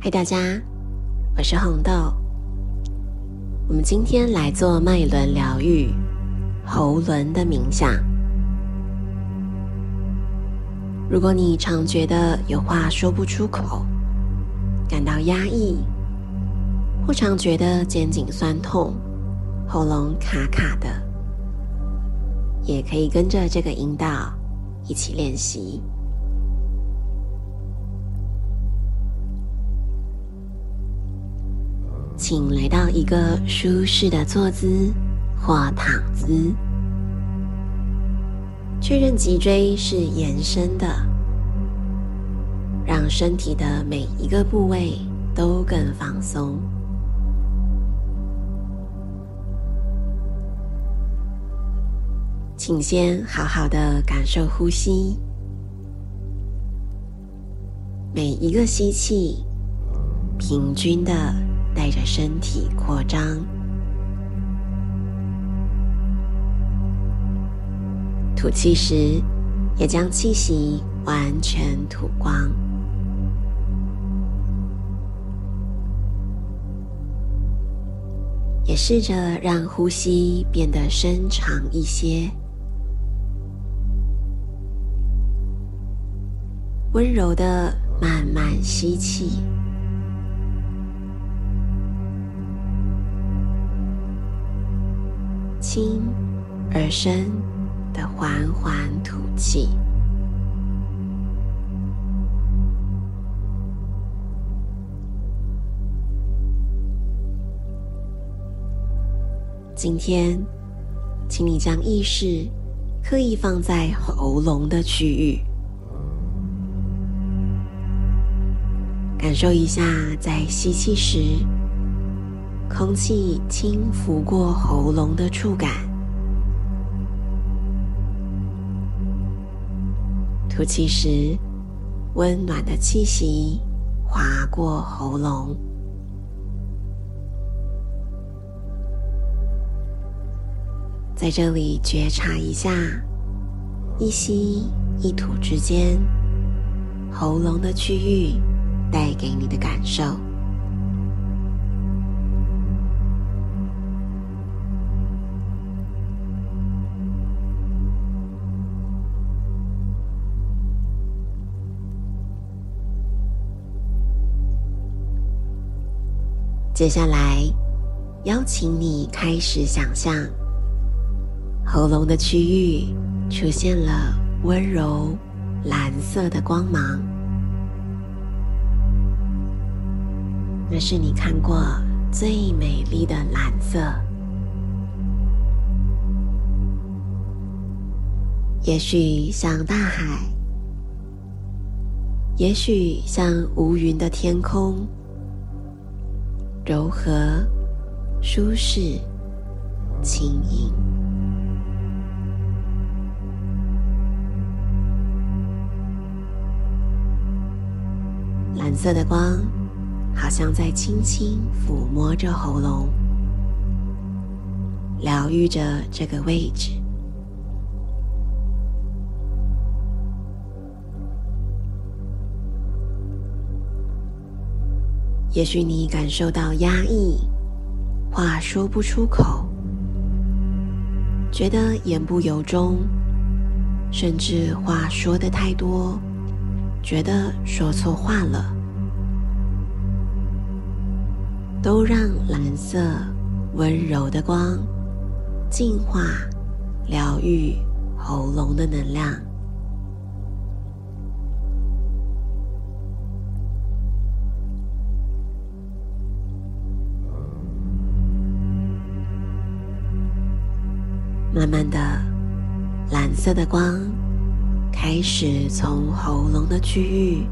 嗨，大家，我是红豆。我们今天来做脉轮疗愈喉轮的冥想。如果你常觉得有话说不出口，感到压抑，或常觉得肩颈酸痛、喉咙卡卡的，也可以跟着这个引导一起练习。请来到一个舒适的坐姿或躺姿，确认脊椎是延伸的，让身体的每一个部位都更放松。请先好好的感受呼吸，每一个吸气，平均的。带着身体扩张，吐气时也将气息完全吐光。也试着让呼吸变得深长一些，温柔的慢慢吸气。轻而深的缓缓吐气。今天，请你将意识刻意放在喉咙的区域，感受一下在吸气时。空气轻拂过喉咙的触感，吐气时，温暖的气息划过喉咙。在这里觉察一下，一吸一吐之间，喉咙的区域带给你的感受。接下来，邀请你开始想象，喉咙的区域出现了温柔蓝色的光芒，那是你看过最美丽的蓝色。也许像大海，也许像无云的天空。柔和、舒适、轻盈，蓝色的光好像在轻轻抚摸着喉咙，疗愈着这个位置。也许你感受到压抑，话说不出口，觉得言不由衷，甚至话说的太多，觉得说错话了，都让蓝色温柔的光净化、疗愈喉咙的能量。慢慢的，蓝色的光开始从喉咙的区域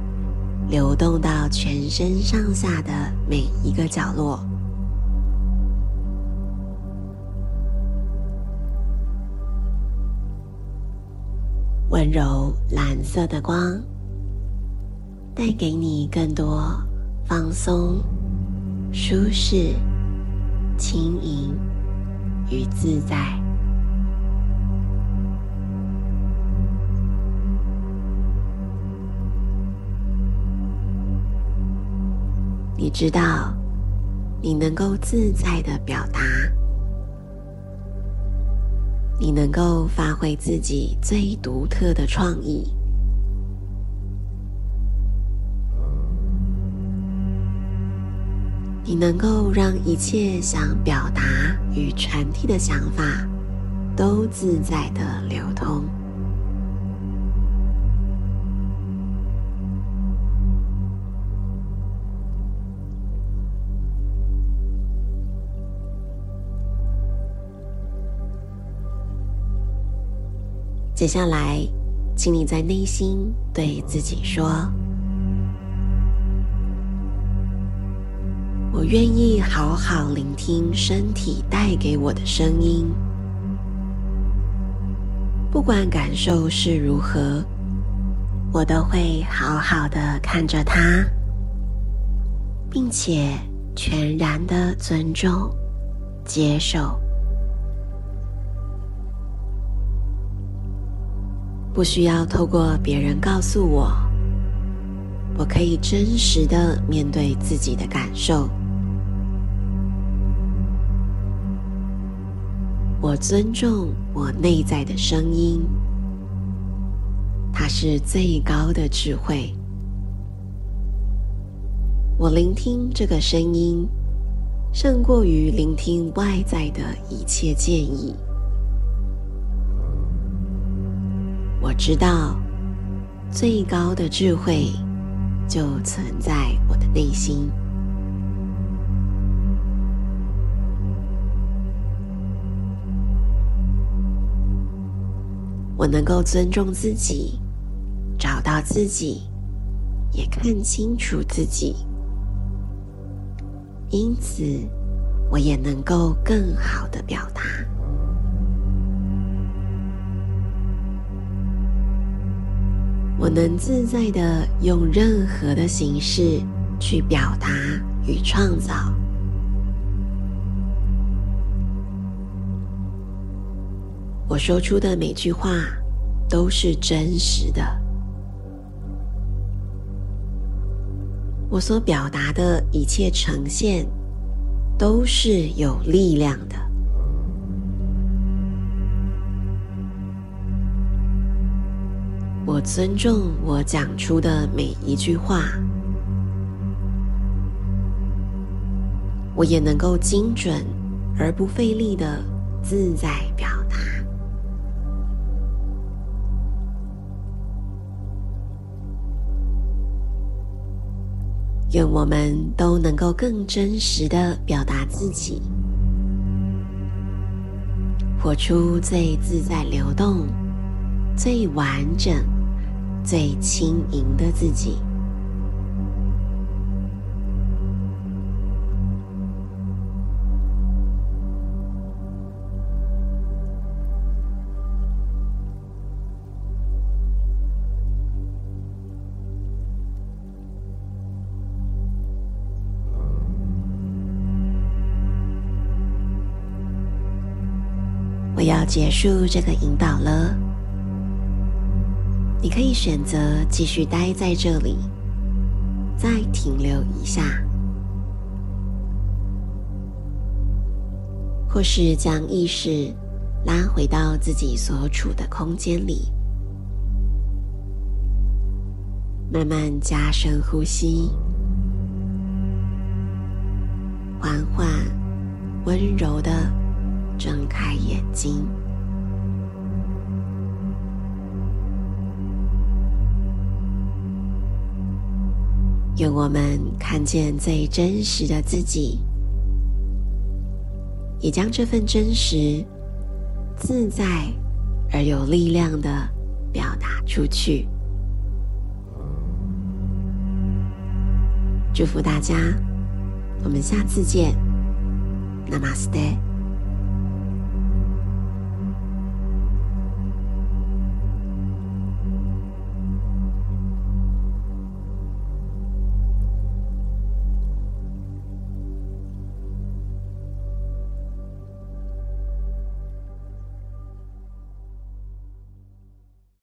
流动到全身上下的每一个角落。温柔蓝色的光带给你更多放松、舒适、轻盈与自在。你知道，你能够自在的表达，你能够发挥自己最独特的创意，你能够让一切想表达与传递的想法都自在的流通。接下来，请你在内心对自己说：“我愿意好好聆听身体带给我的声音，不管感受是如何，我都会好好的看着它，并且全然的尊重、接受。”不需要透过别人告诉我，我可以真实的面对自己的感受。我尊重我内在的声音，它是最高的智慧。我聆听这个声音，胜过于聆听外在的一切建议。我知道，最高的智慧就存在我的内心。我能够尊重自己，找到自己，也看清楚自己，因此，我也能够更好的表达。我能自在的用任何的形式去表达与创造。我说出的每句话都是真实的。我所表达的一切呈现都是有力量的。我尊重我讲出的每一句话，我也能够精准而不费力的自在表达。愿我们都能够更真实的表达自己，活出最自在、流动、最完整。最轻盈的自己。我要结束这个引导了。你可以选择继续待在这里，再停留一下，或是将意识拉回到自己所处的空间里，慢慢加深呼吸，缓缓、温柔的睁开眼睛。愿我们看见最真实的自己，也将这份真实、自在而有力量的表达出去。祝福大家，我们下次见，Namaste。